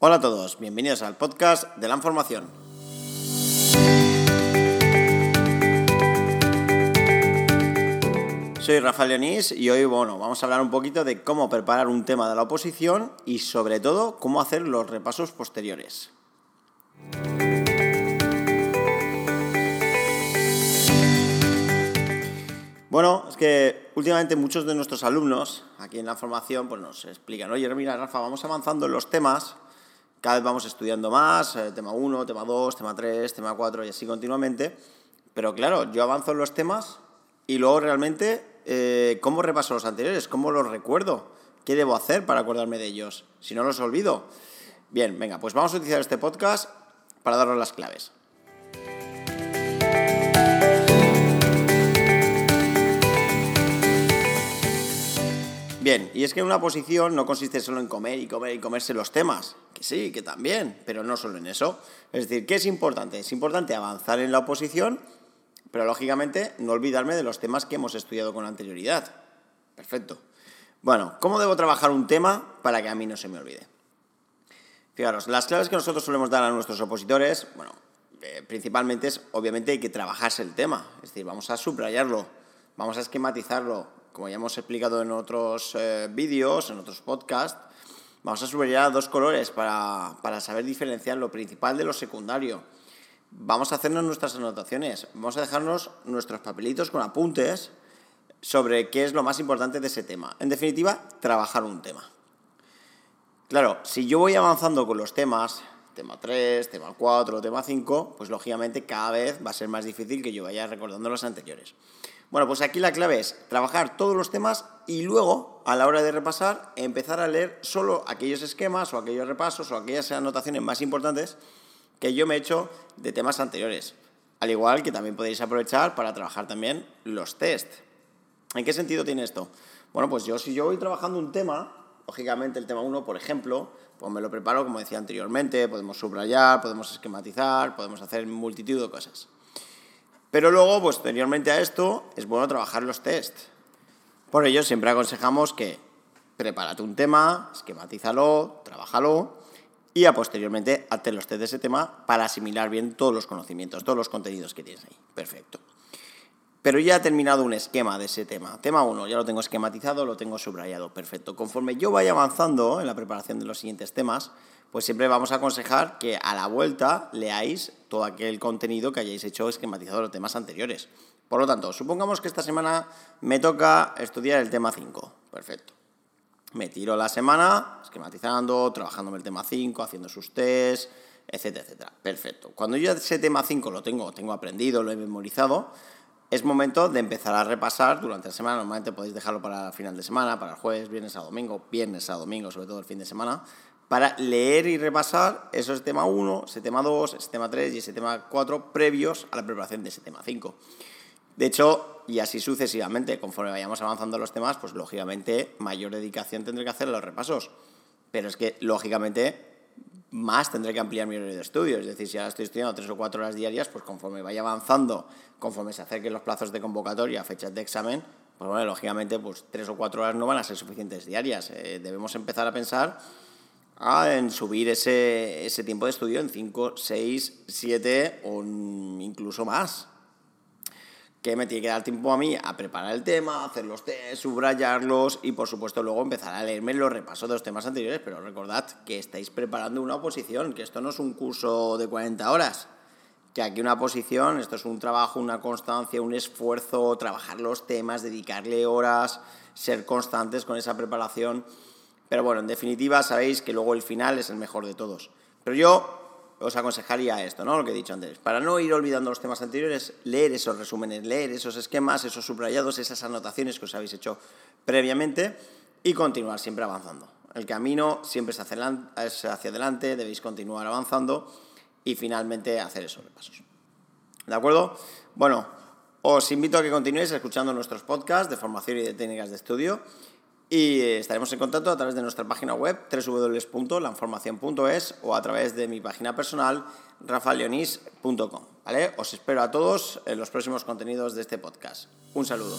Hola a todos, bienvenidos al podcast de la información. Soy Rafael Leonís y hoy bueno, vamos a hablar un poquito de cómo preparar un tema de la oposición y sobre todo cómo hacer los repasos posteriores. Bueno, es que últimamente muchos de nuestros alumnos aquí en la formación pues nos explican, oye, mira, Rafa, vamos avanzando en los temas, cada vez vamos estudiando más, eh, tema 1, tema 2, tema 3, tema 4 y así continuamente, pero claro, yo avanzo en los temas y luego realmente, eh, ¿cómo repaso los anteriores? ¿Cómo los recuerdo? ¿Qué debo hacer para acordarme de ellos? Si no los olvido. Bien, venga, pues vamos a utilizar este podcast para daros las claves. Bien, y es que una posición no consiste solo en comer y comer y comerse los temas, sí, que también, pero no solo en eso. Es decir, ¿qué es importante? Es importante avanzar en la oposición, pero lógicamente no olvidarme de los temas que hemos estudiado con anterioridad. Perfecto. Bueno, ¿cómo debo trabajar un tema para que a mí no se me olvide? Fijaros, las claves que nosotros solemos dar a nuestros opositores, bueno, eh, principalmente es, obviamente, hay que trabajarse el tema. Es decir, vamos a subrayarlo, vamos a esquematizarlo, como ya hemos explicado en otros eh, vídeos, en otros podcasts, vamos a subrayar dos colores para, para saber diferenciar lo principal de lo secundario. Vamos a hacernos nuestras anotaciones, vamos a dejarnos nuestros papelitos con apuntes sobre qué es lo más importante de ese tema. En definitiva, trabajar un tema. Claro, si yo voy avanzando con los temas, tema 3, tema 4, tema 5, pues lógicamente cada vez va a ser más difícil que yo vaya recordando los anteriores. Bueno, pues aquí la clave es trabajar todos los temas y luego, a la hora de repasar, empezar a leer solo aquellos esquemas o aquellos repasos o aquellas anotaciones más importantes que yo me he hecho de temas anteriores. Al igual que también podéis aprovechar para trabajar también los test. ¿En qué sentido tiene esto? Bueno, pues yo si yo voy trabajando un tema, lógicamente el tema 1, por ejemplo, pues me lo preparo como decía anteriormente, podemos subrayar, podemos esquematizar, podemos hacer multitud de cosas. Pero luego, posteriormente a esto, es bueno trabajar los test. Por ello, siempre aconsejamos que prepárate un tema, esquematízalo, trabájalo y a posteriormente hazte los test de ese tema para asimilar bien todos los conocimientos, todos los contenidos que tienes ahí. Perfecto. Pero ya he terminado un esquema de ese tema. Tema 1, ya lo tengo esquematizado, lo tengo subrayado. Perfecto. Conforme yo vaya avanzando en la preparación de los siguientes temas, pues siempre vamos a aconsejar que a la vuelta leáis todo aquel contenido que hayáis hecho esquematizado los temas anteriores. Por lo tanto, supongamos que esta semana me toca estudiar el tema 5. Perfecto. Me tiro la semana esquematizando, trabajando en el tema 5, haciendo sus test, etcétera, etcétera. Perfecto. Cuando yo ese tema 5 lo tengo, tengo aprendido, lo he memorizado, es momento de empezar a repasar durante la semana. Normalmente podéis dejarlo para el final de semana, para el jueves, viernes a domingo, viernes a domingo, sobre todo el fin de semana para leer y repasar esos tema 1, ese tema 2, ese tema 3 y ese tema 4 previos a la preparación de ese tema 5. De hecho, y así sucesivamente, conforme vayamos avanzando los temas, pues lógicamente mayor dedicación tendré que hacer a los repasos. Pero es que, lógicamente, más tendré que ampliar mi horario de estudio. Es decir, si ahora estoy estudiando tres o cuatro horas diarias, pues conforme vaya avanzando, conforme se acerquen los plazos de convocatoria, fechas de examen, pues bueno, lógicamente, pues tres o cuatro horas no van a ser suficientes diarias. Eh, debemos empezar a pensar en subir ese, ese tiempo de estudio en 5, 6, 7 o incluso más. Que me tiene que dar tiempo a mí a preparar el tema, hacer los test, subrayarlos y por supuesto luego empezar a leerme los repasos de los temas anteriores. Pero recordad que estáis preparando una oposición, que esto no es un curso de 40 horas. Que aquí una oposición, esto es un trabajo, una constancia, un esfuerzo, trabajar los temas, dedicarle horas, ser constantes con esa preparación. Pero bueno, en definitiva sabéis que luego el final es el mejor de todos. Pero yo os aconsejaría esto, ¿no? Lo que he dicho antes. Para no ir olvidando los temas anteriores, leer esos resúmenes, leer esos esquemas, esos subrayados, esas anotaciones que os habéis hecho previamente y continuar siempre avanzando. El camino siempre es hacia adelante, debéis continuar avanzando y finalmente hacer esos repasos. ¿De acuerdo? Bueno, os invito a que continuéis escuchando nuestros podcasts de formación y de técnicas de estudio y estaremos en contacto a través de nuestra página web www.lanformacion.es o a través de mi página personal rafaleonis.com. ¿vale? Os espero a todos en los próximos contenidos de este podcast. Un saludo.